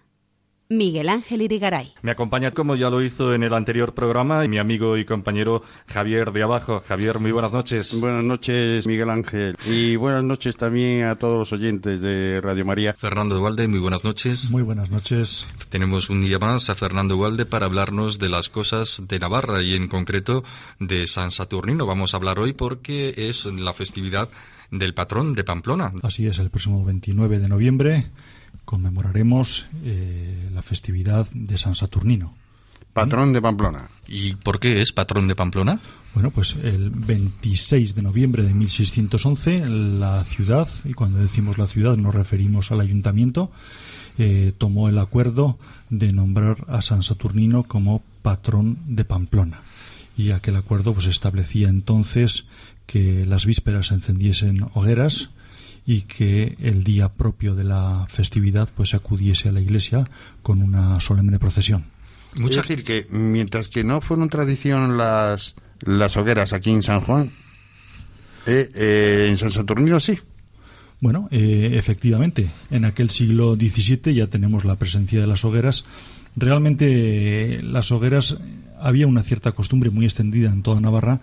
Miguel Ángel Irigaray. Me acompaña, como ya lo hizo en el anterior programa, mi amigo y compañero Javier de Abajo. Javier, muy buenas noches. Buenas noches, Miguel Ángel. Y buenas noches también a todos los oyentes de Radio María. Fernando Dualde, muy buenas noches. Muy buenas noches. Tenemos un día más a Fernando Dualde para hablarnos de las cosas de Navarra y en concreto de San Saturnino. Vamos a hablar hoy porque es la festividad del patrón de Pamplona. Así es, el próximo 29 de noviembre conmemoraremos eh, la festividad de San Saturnino. Patrón de Pamplona. ¿Y por qué es patrón de Pamplona? Bueno, pues el 26 de noviembre de 1611 la ciudad, y cuando decimos la ciudad nos referimos al ayuntamiento, eh, tomó el acuerdo de nombrar a San Saturnino como patrón de Pamplona. Y aquel acuerdo pues establecía entonces que las vísperas se encendiesen hogueras y que el día propio de la festividad pues se acudiese a la iglesia con una solemne procesión. Mucha Es decir, que mientras que no fueron tradición las, las hogueras aquí en San Juan, eh, eh, en San Saturnino sí. Bueno, eh, efectivamente, en aquel siglo XVII ya tenemos la presencia de las hogueras. Realmente eh, las hogueras había una cierta costumbre muy extendida en toda Navarra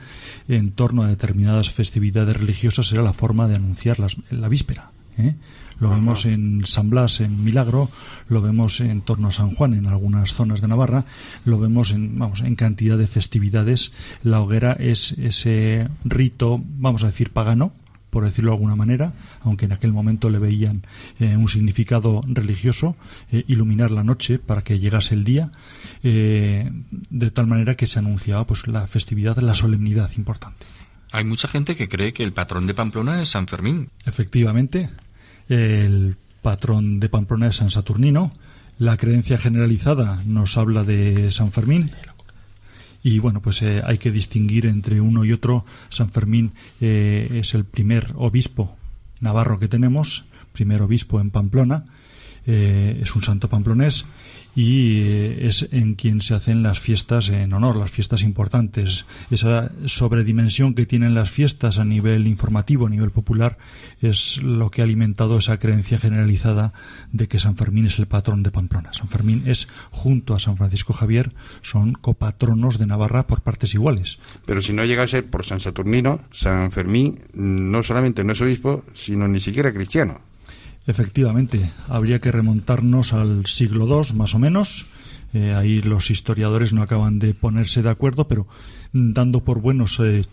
en torno a determinadas festividades religiosas, era la forma de anunciar las- la víspera. ¿eh? Lo vemos en San Blas, en Milagro, lo vemos en torno a San Juan, en algunas zonas de Navarra, lo vemos en, vamos, en cantidad de festividades. La hoguera es ese rito, vamos a decir, pagano, por decirlo de alguna manera, aunque en aquel momento le veían eh, un significado religioso, eh, iluminar la noche para que llegase el día, eh, de tal manera que se anunciaba pues la festividad, la solemnidad importante. Hay mucha gente que cree que el patrón de Pamplona es San Fermín. Efectivamente, el patrón de Pamplona es San Saturnino. La creencia generalizada nos habla de San Fermín. Y bueno, pues eh, hay que distinguir entre uno y otro. San Fermín eh, es el primer obispo navarro que tenemos, primer obispo en Pamplona. Eh, es un santo pamplonés y eh, es en quien se hacen las fiestas en honor, las fiestas importantes. Esa sobredimensión que tienen las fiestas a nivel informativo, a nivel popular, es lo que ha alimentado esa creencia generalizada de que San Fermín es el patrón de Pamplona. San Fermín es, junto a San Francisco Javier, son copatronos de Navarra por partes iguales. Pero si no llega a ser por San Saturnino, San Fermín no solamente no es obispo, sino ni siquiera cristiano. Efectivamente, habría que remontarnos al siglo II, más o menos. Eh, ahí los historiadores no acaban de ponerse de acuerdo, pero mm, dando por buenos eh,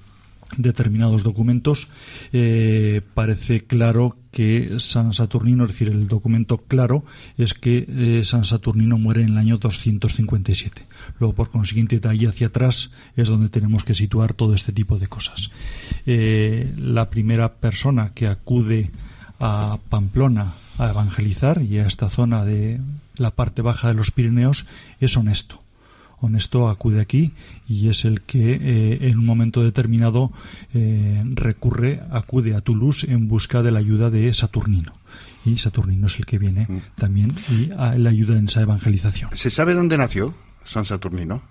determinados documentos, eh, parece claro que San Saturnino, es decir, el documento claro es que San Saturnino muere en el año 257. Luego, por consiguiente, de ahí hacia atrás es donde tenemos que situar todo este tipo de cosas. La primera persona que acude a Pamplona a evangelizar y a esta zona de la parte baja de los Pirineos es honesto. Honesto acude aquí y es el que eh, en un momento determinado eh, recurre, acude a Toulouse en busca de la ayuda de Saturnino. Y Saturnino es el que viene también y a- le ayuda en esa evangelización. ¿Se sabe dónde nació San Saturnino?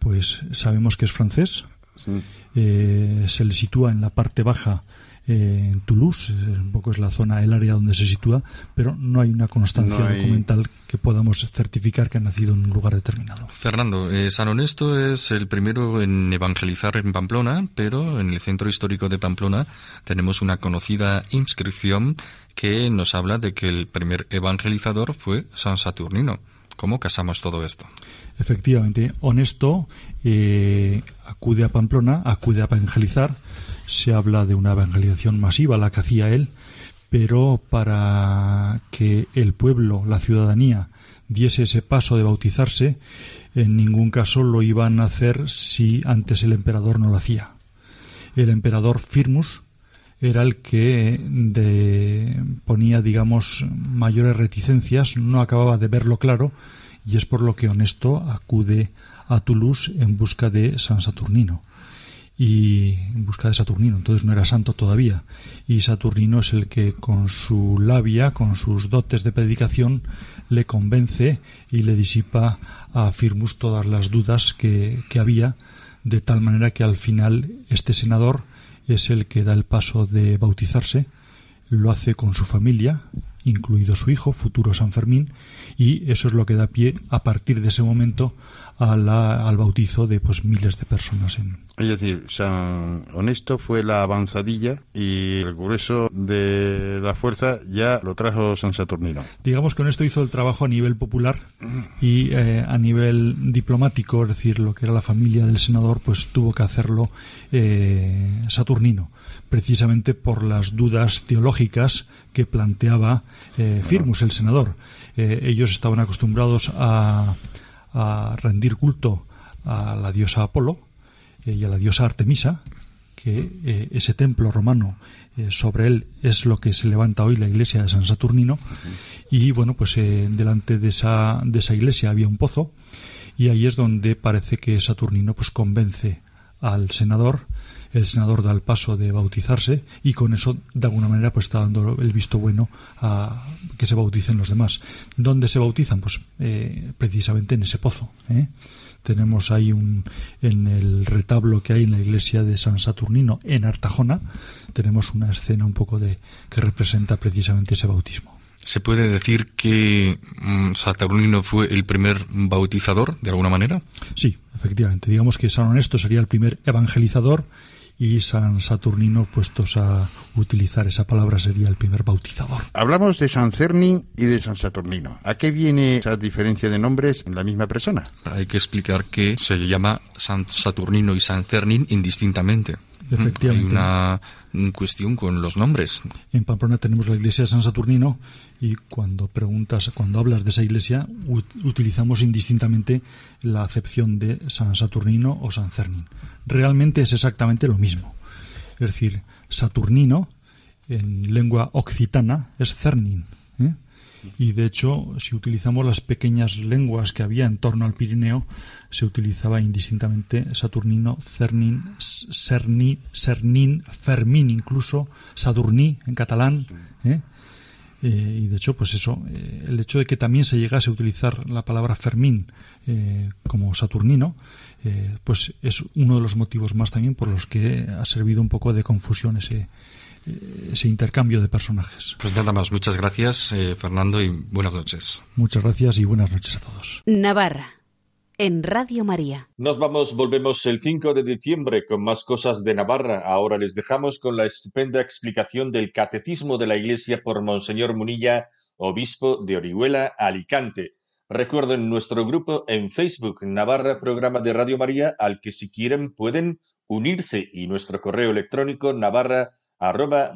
Pues sabemos que es francés, Sí. eh, se le sitúa en la parte baja eh, en Toulouse, eh, un poco es la zona, el área donde se sitúa, pero no hay una constancia No hay- documental que podamos certificar que ha nacido en un lugar determinado. Fernando, eh, San Honesto es el primero en evangelizar en Pamplona, pero en el centro histórico de Pamplona tenemos una conocida inscripción que nos habla de que el primer evangelizador fue San Saturnino. ¿Cómo casamos todo esto? Efectivamente, honesto eh, acude a Pamplona, acude a evangelizar. Se habla de una evangelización masiva, la que hacía él, pero para que el pueblo, la ciudadanía, diese ese paso de bautizarse, en ningún caso lo iban a hacer si antes el emperador no lo hacía. El emperador Firmus era el que de- ponía, digamos, mayores reticencias, no acababa de verlo claro, y es por lo que Honesto acude a Toulouse en busca de San Saturnino y en busca de Saturnino, entonces no era santo todavía. Y Saturnino es el que con su labia, con sus dotes de predicación, le convence y le disipa a Firmus todas las dudas que, que había, de tal manera que al final este senador es el que da el paso de bautizarse, lo hace con su familia, incluido su hijo, futuro San Fermín, y eso es lo que da pie a partir de ese momento a la- al bautizo de pues miles de personas en, Es decir, San Honesto fue la avanzadilla y el grueso de la fuerza ya lo trajo San Saturnino. Digamos que con esto hizo el trabajo a nivel popular y eh, a nivel diplomático, es decir, lo que era la familia del senador, pues tuvo que hacerlo eh, Saturnino, precisamente por las dudas teológicas que planteaba eh, Firmus, el senador. Eh, ellos estaban acostumbrados a, a rendir culto a la diosa Apolo eh, y a la diosa Artemisa, que eh, ese templo romano eh, sobre él es lo que se levanta hoy la iglesia de San Saturnino. Y bueno pues eh, delante de esa de esa iglesia había un pozo y ahí es donde parece que Saturnino pues convence al senador el senador da el paso de bautizarse y con eso de alguna manera pues está dando el visto bueno a que se bauticen los demás ¿dónde se bautizan? pues eh, precisamente en ese pozo ¿eh? tenemos ahí un en el retablo que hay en la iglesia de San Saturnino en Artajona tenemos una escena un poco de que representa precisamente ese bautismo ¿Se puede decir que mm, Saturnino fue el primer bautizador, de alguna manera? sí efectivamente digamos que San Honesto sería el primer evangelizador y San Saturnino puestos a utilizar esa palabra sería el primer bautizador Hablamos de San Cernin y de San Saturnino. ¿A qué viene esa diferencia de nombres en la misma persona? Hay que explicar que se llama San Saturnino y San Cernin indistintamente. Efectivamente. Hay una cuestión con los nombres. En Pamplona tenemos la iglesia de San Saturnino y cuando preguntas, cuando hablas de esa iglesia, ut- utilizamos indistintamente la acepción de San Saturnino o San Cernin. Realmente es exactamente lo mismo. Es decir, Saturnino en lengua occitana es Cernin. ¿eh? Y de hecho, si utilizamos las pequeñas lenguas que había en torno al Pirineo, se utilizaba indistintamente Saturnino, Cernin, Cerni, Cernin, Fermín, incluso Sadurní en catalán. ¿eh? Eh, y de hecho, pues eso, eh, el hecho de que también se llegase a utilizar la palabra Fermín eh, como Saturnino, eh, pues es uno de los motivos más también por los que ha servido un poco de confusión ese, ese intercambio de personajes. Pues nada más, muchas gracias eh, Fernando y buenas noches. Muchas gracias y buenas noches a todos. Navarra, en Radio María. Nos vamos, volvemos el 5 de diciembre con más cosas de Navarra. Ahora les dejamos con la estupenda explicación del Catecismo de la Iglesia por Monseñor Munilla, obispo de Orihuela, Alicante. Recuerden nuestro grupo en Facebook, Navarra Programa de Radio María, al que si quieren pueden unirse y nuestro correo electrónico navarra arroba.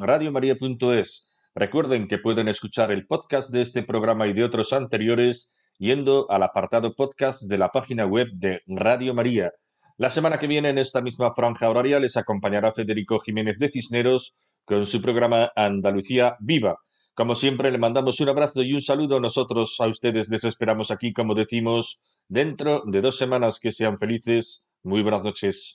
Recuerden que pueden escuchar el podcast de este programa y de otros anteriores yendo al apartado podcast de la página web de Radio María. La semana que viene, en esta misma franja horaria, les acompañará Federico Jiménez de Cisneros con su programa Andalucía Viva. Como siempre, le mandamos un abrazo y un saludo. Nosotros a ustedes les esperamos aquí, como decimos, dentro de dos semanas. Que sean felices. Muy buenas noches.